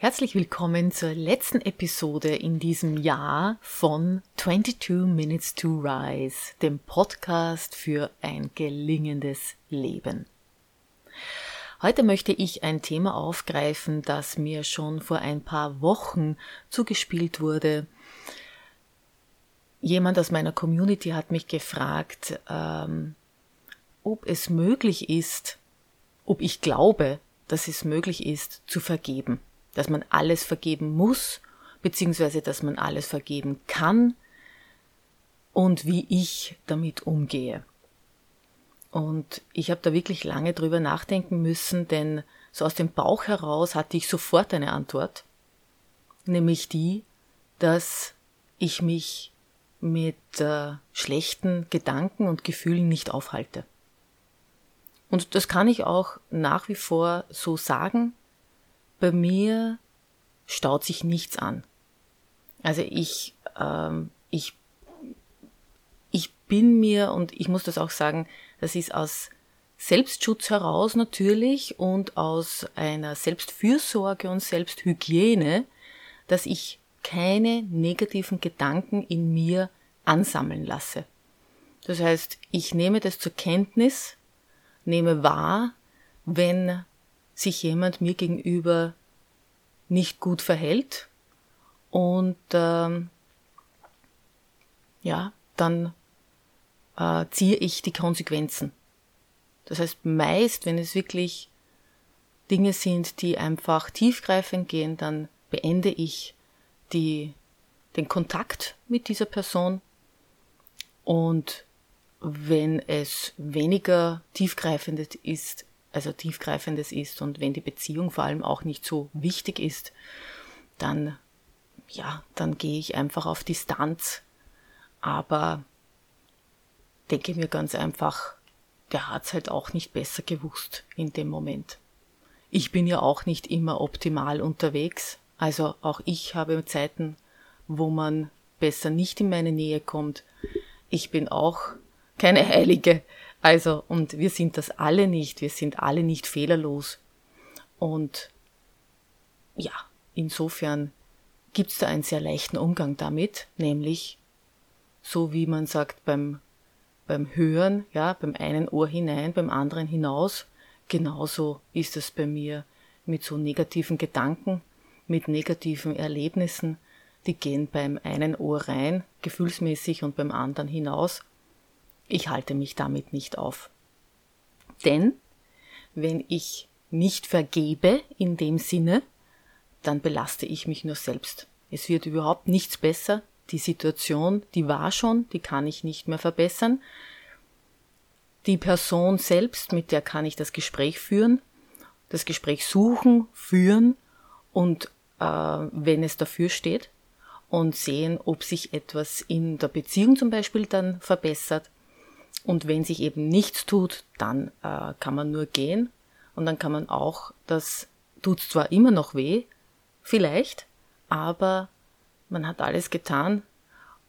Herzlich willkommen zur letzten Episode in diesem Jahr von 22 Minutes to Rise, dem Podcast für ein gelingendes Leben. Heute möchte ich ein Thema aufgreifen, das mir schon vor ein paar Wochen zugespielt wurde. Jemand aus meiner Community hat mich gefragt, ähm, ob es möglich ist, ob ich glaube, dass es möglich ist, zu vergeben dass man alles vergeben muss, beziehungsweise dass man alles vergeben kann und wie ich damit umgehe. Und ich habe da wirklich lange drüber nachdenken müssen, denn so aus dem Bauch heraus hatte ich sofort eine Antwort, nämlich die, dass ich mich mit äh, schlechten Gedanken und Gefühlen nicht aufhalte. Und das kann ich auch nach wie vor so sagen, bei mir staut sich nichts an. Also ich, ähm, ich, ich bin mir, und ich muss das auch sagen, das ist aus Selbstschutz heraus natürlich und aus einer Selbstfürsorge und Selbsthygiene, dass ich keine negativen Gedanken in mir ansammeln lasse. Das heißt, ich nehme das zur Kenntnis, nehme wahr, wenn sich jemand mir gegenüber nicht gut verhält und ähm, ja, dann äh, ziehe ich die Konsequenzen. Das heißt, meist, wenn es wirklich Dinge sind, die einfach tiefgreifend gehen, dann beende ich die, den Kontakt mit dieser Person und wenn es weniger tiefgreifend ist, also tiefgreifendes ist und wenn die Beziehung vor allem auch nicht so wichtig ist, dann ja, dann gehe ich einfach auf Distanz. Aber denke mir ganz einfach, der hat's halt auch nicht besser gewusst in dem Moment. Ich bin ja auch nicht immer optimal unterwegs, also auch ich habe Zeiten, wo man besser nicht in meine Nähe kommt. Ich bin auch keine Heilige. Also, und wir sind das alle nicht, wir sind alle nicht fehlerlos. Und ja, insofern gibt's da einen sehr leichten Umgang damit, nämlich so wie man sagt beim, beim Hören, ja, beim einen Ohr hinein, beim anderen hinaus, genauso ist es bei mir mit so negativen Gedanken, mit negativen Erlebnissen, die gehen beim einen Ohr rein, gefühlsmäßig, und beim anderen hinaus. Ich halte mich damit nicht auf. Denn wenn ich nicht vergebe in dem Sinne, dann belaste ich mich nur selbst. Es wird überhaupt nichts besser. Die Situation, die war schon, die kann ich nicht mehr verbessern. Die Person selbst, mit der kann ich das Gespräch führen, das Gespräch suchen, führen und äh, wenn es dafür steht und sehen, ob sich etwas in der Beziehung zum Beispiel dann verbessert und wenn sich eben nichts tut, dann äh, kann man nur gehen. Und dann kann man auch, das tut zwar immer noch weh, vielleicht, aber man hat alles getan.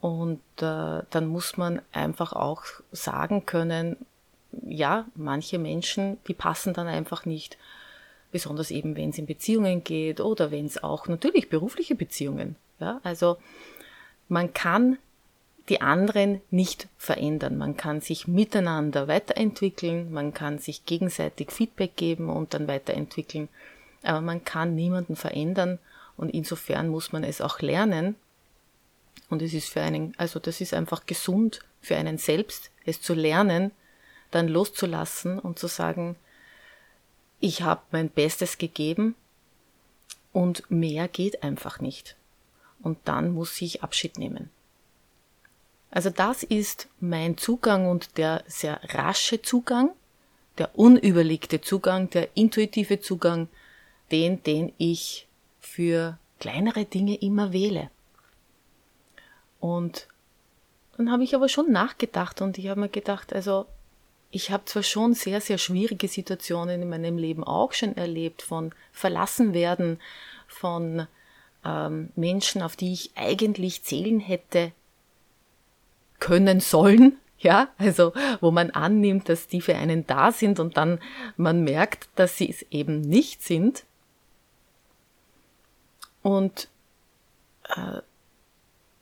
Und äh, dann muss man einfach auch sagen können, ja, manche Menschen, die passen dann einfach nicht, besonders eben wenn es in Beziehungen geht oder wenn es auch natürlich berufliche Beziehungen, ja, also man kann die anderen nicht verändern. Man kann sich miteinander weiterentwickeln, man kann sich gegenseitig Feedback geben und dann weiterentwickeln, aber man kann niemanden verändern und insofern muss man es auch lernen. Und es ist für einen, also das ist einfach gesund für einen selbst, es zu lernen, dann loszulassen und zu sagen, ich habe mein Bestes gegeben und mehr geht einfach nicht. Und dann muss ich Abschied nehmen. Also das ist mein Zugang und der sehr rasche Zugang, der unüberlegte Zugang, der intuitive Zugang, den, den ich für kleinere Dinge immer wähle. Und dann habe ich aber schon nachgedacht und ich habe mir gedacht, also ich habe zwar schon sehr, sehr schwierige Situationen in meinem Leben auch schon erlebt, von verlassen werden, von ähm, Menschen, auf die ich eigentlich zählen hätte, können sollen, ja, also wo man annimmt, dass die für einen da sind und dann man merkt, dass sie es eben nicht sind. Und äh,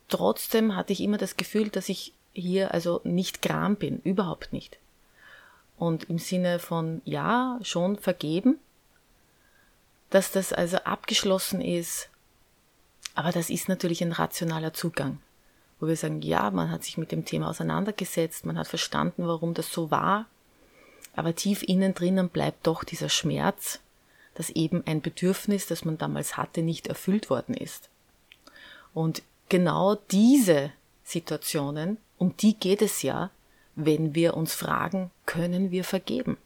trotzdem hatte ich immer das Gefühl, dass ich hier also nicht gram bin, überhaupt nicht. Und im Sinne von ja, schon vergeben, dass das also abgeschlossen ist, aber das ist natürlich ein rationaler Zugang, wo wir sagen, ja, man hat sich mit dem Thema auseinandergesetzt, man hat verstanden, warum das so war, aber tief innen drinnen bleibt doch dieser Schmerz, dass eben ein Bedürfnis, das man damals hatte, nicht erfüllt worden ist. Und genau diese Situationen, um die geht es ja, wenn wir uns fragen, können wir vergeben?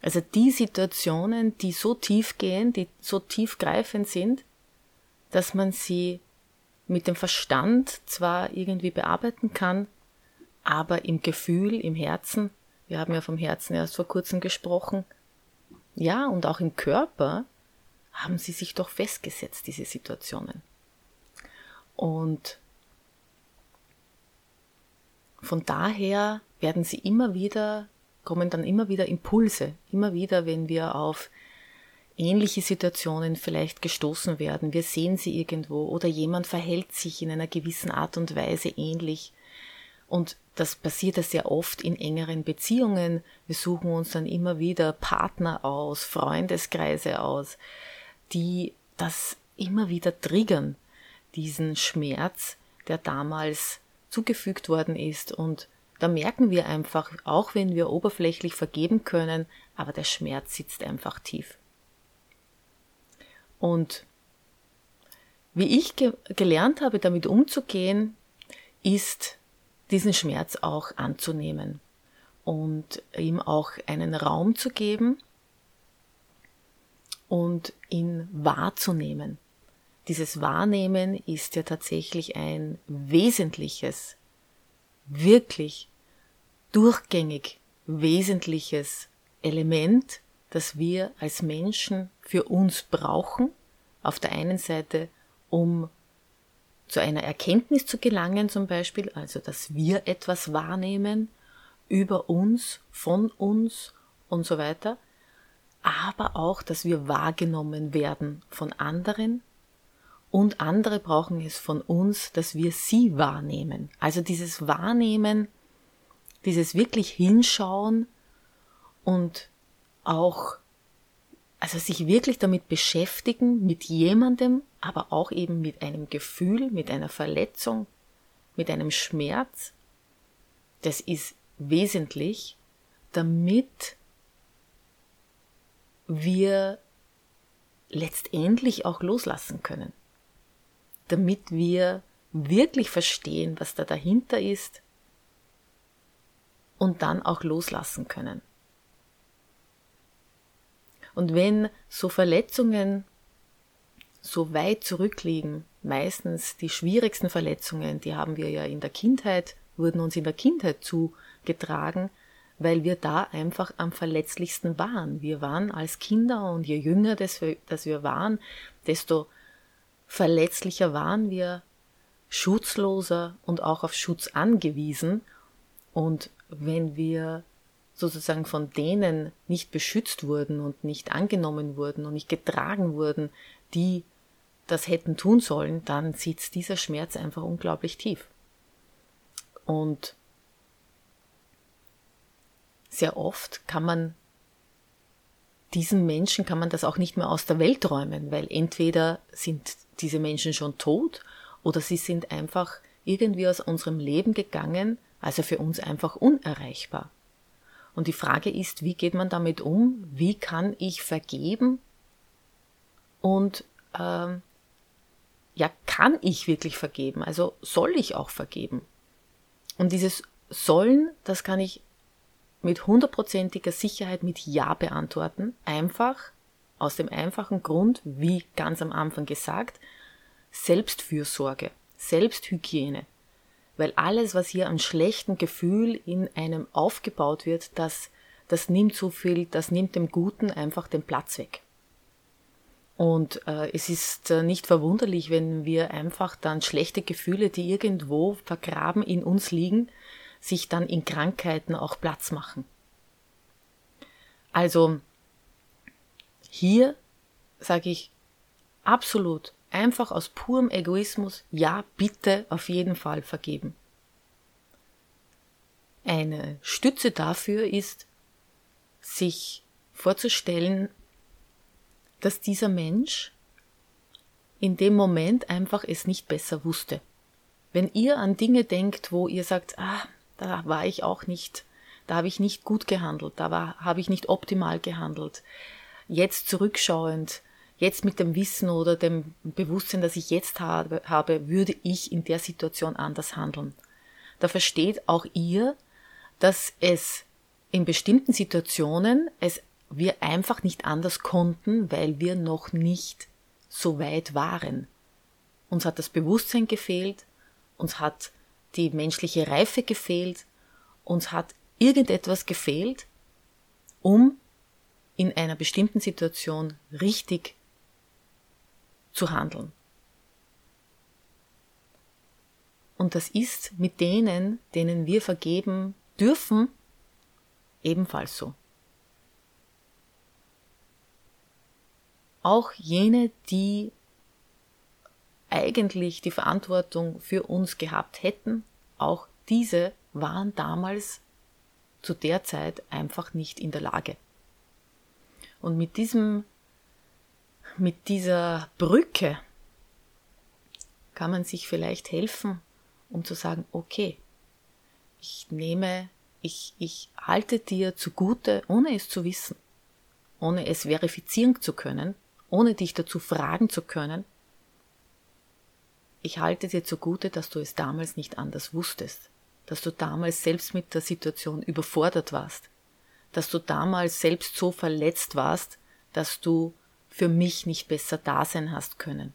Also die Situationen, die so tief gehen, die so tiefgreifend sind, dass man sie mit dem Verstand zwar irgendwie bearbeiten kann, aber im Gefühl, im Herzen, wir haben ja vom Herzen erst vor kurzem gesprochen, ja, und auch im Körper haben sie sich doch festgesetzt, diese Situationen. Und von daher werden sie immer wieder, kommen dann immer wieder Impulse, immer wieder, wenn wir auf ähnliche Situationen vielleicht gestoßen werden. Wir sehen sie irgendwo oder jemand verhält sich in einer gewissen Art und Weise ähnlich. Und das passiert ja sehr oft in engeren Beziehungen. Wir suchen uns dann immer wieder Partner aus, Freundeskreise aus, die das immer wieder triggern, diesen Schmerz, der damals zugefügt worden ist. Und da merken wir einfach, auch wenn wir oberflächlich vergeben können, aber der Schmerz sitzt einfach tief. Und wie ich ge gelernt habe, damit umzugehen, ist diesen Schmerz auch anzunehmen und ihm auch einen Raum zu geben und ihn wahrzunehmen. Dieses Wahrnehmen ist ja tatsächlich ein wesentliches, wirklich durchgängig wesentliches Element, das wir als Menschen für uns brauchen. Auf der einen Seite, um zu einer Erkenntnis zu gelangen zum Beispiel, also dass wir etwas wahrnehmen über uns, von uns und so weiter, aber auch, dass wir wahrgenommen werden von anderen und andere brauchen es von uns, dass wir sie wahrnehmen. Also dieses Wahrnehmen, dieses wirklich hinschauen und auch, also sich wirklich damit beschäftigen, mit jemandem, aber auch eben mit einem Gefühl, mit einer Verletzung, mit einem Schmerz, das ist wesentlich, damit wir letztendlich auch loslassen können damit wir wirklich verstehen, was da dahinter ist und dann auch loslassen können. Und wenn so Verletzungen so weit zurückliegen, meistens die schwierigsten Verletzungen, die haben wir ja in der Kindheit, wurden uns in der Kindheit zugetragen, weil wir da einfach am verletzlichsten waren. Wir waren als Kinder und je jünger das wir, das wir waren, desto verletzlicher waren wir, schutzloser und auch auf Schutz angewiesen. Und wenn wir sozusagen von denen nicht beschützt wurden und nicht angenommen wurden und nicht getragen wurden, die das hätten tun sollen, dann sitzt dieser Schmerz einfach unglaublich tief. Und sehr oft kann man diesen Menschen kann man das auch nicht mehr aus der Welt räumen, weil entweder sind diese Menschen schon tot oder sie sind einfach irgendwie aus unserem Leben gegangen, also für uns einfach unerreichbar. Und die Frage ist, wie geht man damit um? Wie kann ich vergeben? Und ähm, ja, kann ich wirklich vergeben? Also soll ich auch vergeben? Und dieses Sollen, das kann ich mit hundertprozentiger Sicherheit mit Ja beantworten. Einfach aus dem einfachen Grund, wie ganz am Anfang gesagt, Selbstfürsorge, Selbsthygiene. Weil alles, was hier an schlechtem Gefühl in einem aufgebaut wird, das, das nimmt so viel, das nimmt dem Guten einfach den Platz weg. Und äh, es ist äh, nicht verwunderlich, wenn wir einfach dann schlechte Gefühle, die irgendwo vergraben in uns liegen, sich dann in Krankheiten auch Platz machen. Also hier sage ich, absolut, einfach aus purem Egoismus, ja, bitte auf jeden Fall vergeben. Eine Stütze dafür ist, sich vorzustellen, dass dieser Mensch in dem Moment einfach es nicht besser wusste. Wenn ihr an Dinge denkt, wo ihr sagt, ah, da war ich auch nicht, da habe ich nicht gut gehandelt, da habe ich nicht optimal gehandelt. Jetzt zurückschauend, jetzt mit dem Wissen oder dem Bewusstsein, das ich jetzt habe, habe, würde ich in der Situation anders handeln. Da versteht auch ihr, dass es in bestimmten Situationen es wir einfach nicht anders konnten, weil wir noch nicht so weit waren. Uns hat das Bewusstsein gefehlt, uns hat die menschliche Reife gefehlt, uns hat irgendetwas gefehlt, um in einer bestimmten Situation richtig zu handeln. Und das ist mit denen, denen wir vergeben dürfen, ebenfalls so. Auch jene, die eigentlich die Verantwortung für uns gehabt hätten, auch diese waren damals zu der Zeit einfach nicht in der Lage. Und mit diesem, mit dieser Brücke kann man sich vielleicht helfen, um zu sagen, okay, ich nehme, ich, ich halte dir zugute, ohne es zu wissen, ohne es verifizieren zu können, ohne dich dazu fragen zu können, ich halte dir zugute, dass du es damals nicht anders wusstest, dass du damals selbst mit der Situation überfordert warst, dass du damals selbst so verletzt warst, dass du für mich nicht besser da sein hast können.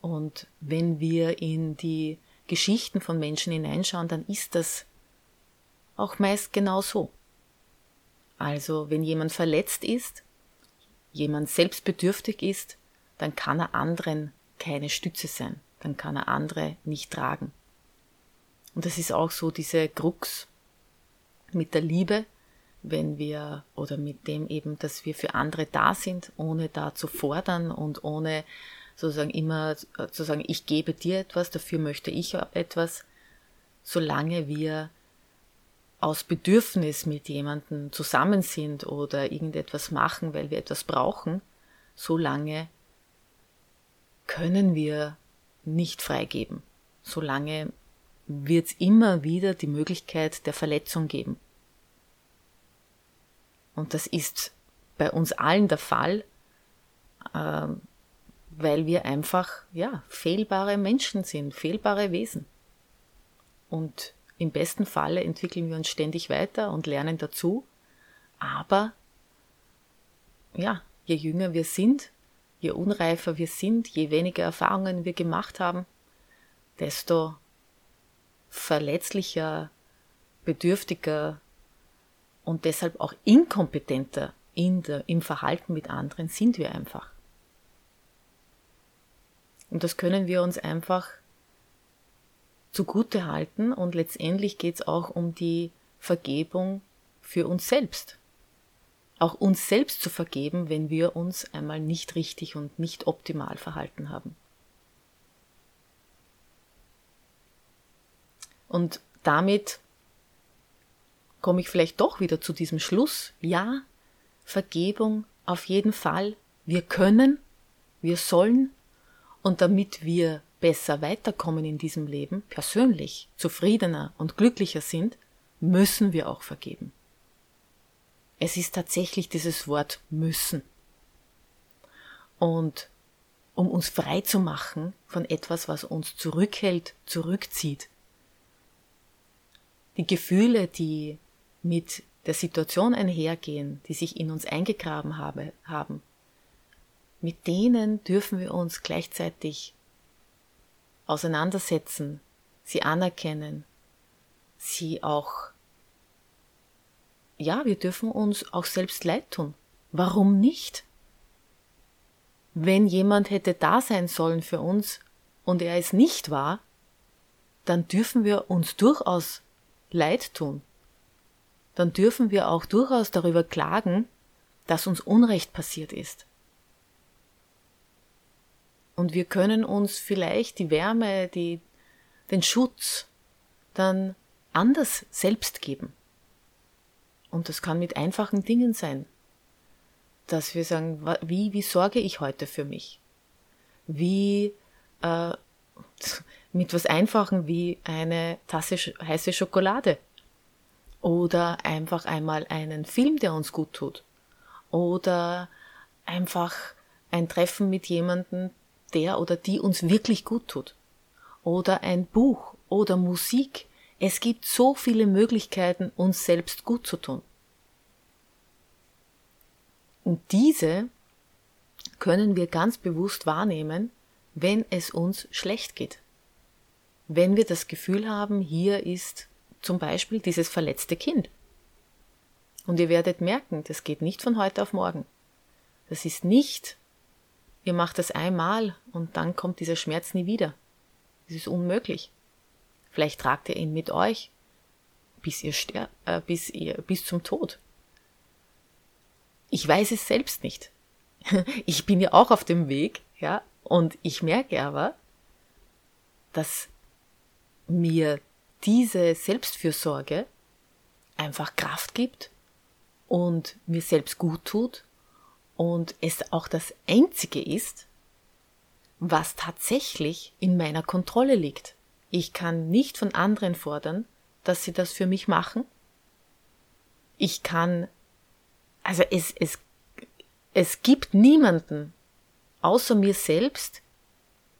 Und wenn wir in die Geschichten von Menschen hineinschauen, dann ist das auch meist genau so. Also, wenn jemand verletzt ist, jemand selbstbedürftig ist, dann kann er anderen keine Stütze sein, dann kann er andere nicht tragen. Und das ist auch so diese Krux mit der Liebe, wenn wir oder mit dem eben, dass wir für andere da sind, ohne da zu fordern und ohne sozusagen immer zu sagen, ich gebe dir etwas, dafür möchte ich etwas, solange wir aus Bedürfnis mit jemandem zusammen sind oder irgendetwas machen, weil wir etwas brauchen, solange können wir nicht freigeben. Solange wird es immer wieder die Möglichkeit der Verletzung geben. Und das ist bei uns allen der Fall, äh, weil wir einfach, ja, fehlbare Menschen sind, fehlbare Wesen. Und im besten Falle entwickeln wir uns ständig weiter und lernen dazu. Aber, ja, je jünger wir sind, je unreifer wir sind, je weniger Erfahrungen wir gemacht haben, desto verletzlicher, bedürftiger und deshalb auch inkompetenter in der, im Verhalten mit anderen sind wir einfach. Und das können wir uns einfach zugute halten und letztendlich geht es auch um die Vergebung für uns selbst auch uns selbst zu vergeben, wenn wir uns einmal nicht richtig und nicht optimal verhalten haben. Und damit komme ich vielleicht doch wieder zu diesem Schluss. Ja, Vergebung auf jeden Fall. Wir können, wir sollen und damit wir besser weiterkommen in diesem Leben, persönlich zufriedener und glücklicher sind, müssen wir auch vergeben. Es ist tatsächlich dieses Wort müssen. Und um uns frei zu machen von etwas, was uns zurückhält, zurückzieht. Die Gefühle, die mit der Situation einhergehen, die sich in uns eingegraben habe, haben, mit denen dürfen wir uns gleichzeitig auseinandersetzen, sie anerkennen, sie auch ja, wir dürfen uns auch selbst leid tun. Warum nicht? Wenn jemand hätte da sein sollen für uns und er es nicht war, dann dürfen wir uns durchaus leid tun. Dann dürfen wir auch durchaus darüber klagen, dass uns Unrecht passiert ist. Und wir können uns vielleicht die Wärme, die, den Schutz dann anders selbst geben. Und das kann mit einfachen Dingen sein. Dass wir sagen, wie, wie sorge ich heute für mich? Wie, äh, mit was Einfachen wie eine Tasse heiße Schokolade. Oder einfach einmal einen Film, der uns gut tut. Oder einfach ein Treffen mit jemandem, der oder die uns wirklich gut tut. Oder ein Buch oder Musik. Es gibt so viele Möglichkeiten, uns selbst gut zu tun. Und diese können wir ganz bewusst wahrnehmen, wenn es uns schlecht geht. Wenn wir das Gefühl haben, hier ist zum Beispiel dieses verletzte Kind. Und ihr werdet merken, das geht nicht von heute auf morgen. Das ist nicht, ihr macht das einmal und dann kommt dieser Schmerz nie wieder. Das ist unmöglich. Vielleicht tragt ihr ihn mit euch, bis ihr sterbt, äh, bis ihr, bis zum Tod. Ich weiß es selbst nicht. Ich bin ja auch auf dem Weg, ja, und ich merke aber, dass mir diese Selbstfürsorge einfach Kraft gibt und mir selbst gut tut und es auch das Einzige ist, was tatsächlich in meiner Kontrolle liegt. Ich kann nicht von anderen fordern, dass sie das für mich machen. Ich kann, also es, es, es gibt niemanden außer mir selbst,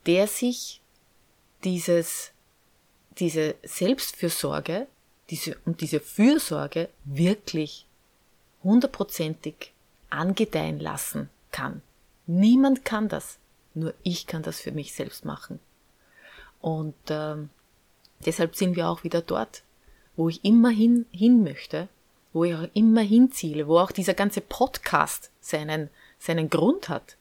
der sich dieses, diese Selbstfürsorge diese, und diese Fürsorge wirklich hundertprozentig angedeihen lassen kann. Niemand kann das. Nur ich kann das für mich selbst machen. Und ähm, deshalb sind wir auch wieder dort, wo ich immer hin, hin möchte, wo ich auch immer hinziele, wo auch dieser ganze Podcast seinen, seinen Grund hat.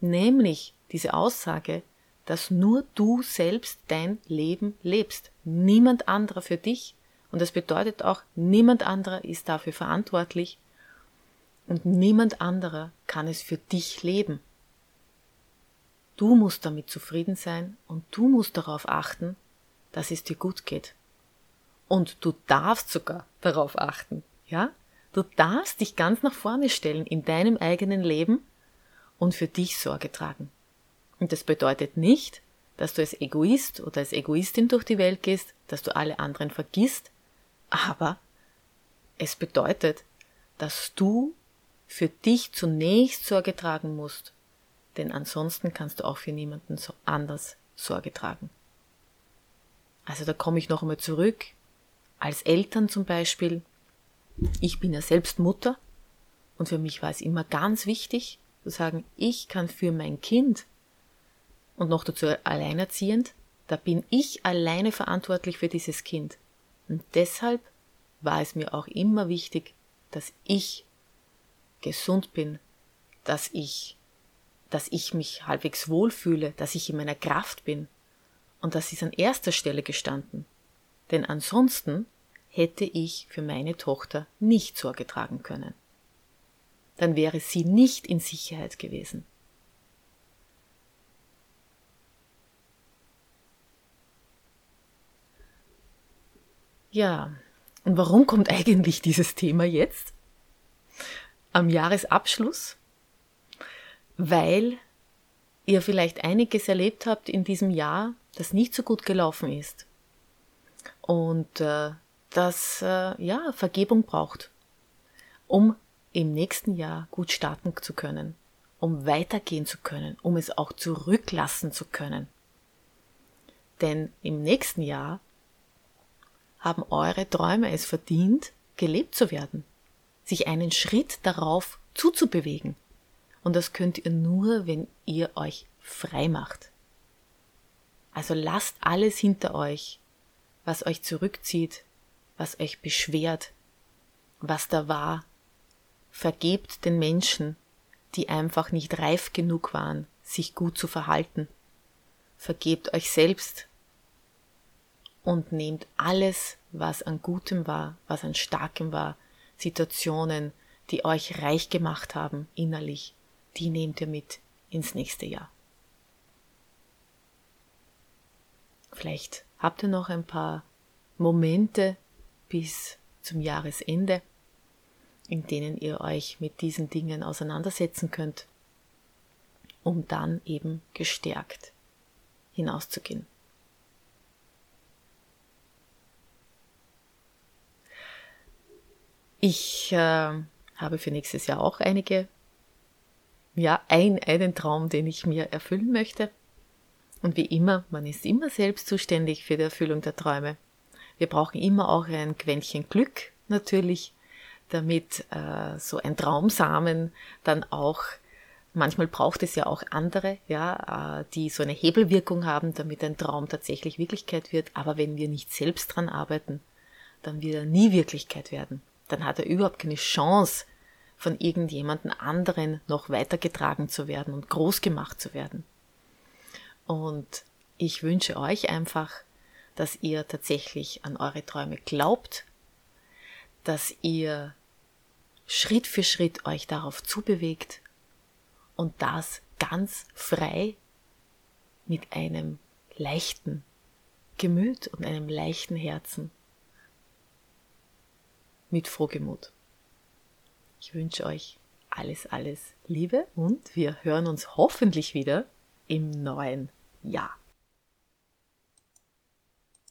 Nämlich diese Aussage, dass nur du selbst dein Leben lebst. Niemand anderer für dich. Und das bedeutet auch, niemand anderer ist dafür verantwortlich und niemand anderer kann es für dich leben. Du musst damit zufrieden sein und du musst darauf achten, dass es dir gut geht. Und du darfst sogar darauf achten, ja? Du darfst dich ganz nach vorne stellen in deinem eigenen Leben und für dich Sorge tragen. Und das bedeutet nicht, dass du als Egoist oder als Egoistin durch die Welt gehst, dass du alle anderen vergisst, aber es bedeutet, dass du für dich zunächst Sorge tragen musst denn ansonsten kannst du auch für niemanden so anders Sorge tragen. Also da komme ich noch einmal zurück. Als Eltern zum Beispiel, ich bin ja selbst Mutter und für mich war es immer ganz wichtig zu sagen, ich kann für mein Kind und noch dazu alleinerziehend, da bin ich alleine verantwortlich für dieses Kind. Und deshalb war es mir auch immer wichtig, dass ich gesund bin, dass ich dass ich mich halbwegs wohlfühle, dass ich in meiner Kraft bin. Und das ist an erster Stelle gestanden. Denn ansonsten hätte ich für meine Tochter nicht Sorge tragen können. Dann wäre sie nicht in Sicherheit gewesen. Ja, und warum kommt eigentlich dieses Thema jetzt? Am Jahresabschluss weil ihr vielleicht einiges erlebt habt in diesem Jahr, das nicht so gut gelaufen ist. Und äh, das äh, ja Vergebung braucht, um im nächsten Jahr gut starten zu können, um weitergehen zu können, um es auch zurücklassen zu können. Denn im nächsten Jahr haben eure Träume es verdient, gelebt zu werden, sich einen Schritt darauf zuzubewegen. Und das könnt ihr nur, wenn ihr euch frei macht. Also lasst alles hinter euch, was euch zurückzieht, was euch beschwert, was da war. Vergebt den Menschen, die einfach nicht reif genug waren, sich gut zu verhalten. Vergebt euch selbst und nehmt alles, was an Gutem war, was an Starkem war, Situationen, die euch reich gemacht haben innerlich, die nehmt ihr mit ins nächste Jahr. Vielleicht habt ihr noch ein paar Momente bis zum Jahresende, in denen ihr euch mit diesen Dingen auseinandersetzen könnt, um dann eben gestärkt hinauszugehen. Ich äh, habe für nächstes Jahr auch einige, ja, ein, einen Traum, den ich mir erfüllen möchte. Und wie immer, man ist immer selbst zuständig für die Erfüllung der Träume. Wir brauchen immer auch ein Quäntchen Glück natürlich, damit äh, so ein Traumsamen dann auch Manchmal braucht es ja auch andere, ja, äh, die so eine Hebelwirkung haben, damit ein Traum tatsächlich Wirklichkeit wird. Aber wenn wir nicht selbst dran arbeiten, dann wird er nie Wirklichkeit werden. Dann hat er überhaupt keine Chance, von irgendjemandem anderen noch weitergetragen zu werden und groß gemacht zu werden. Und ich wünsche euch einfach, dass ihr tatsächlich an eure Träume glaubt, dass ihr Schritt für Schritt euch darauf zubewegt und das ganz frei mit einem leichten Gemüt und einem leichten Herzen. Mit Frohgemut. Ich wünsche euch alles, alles Liebe und wir hören uns hoffentlich wieder im neuen Jahr.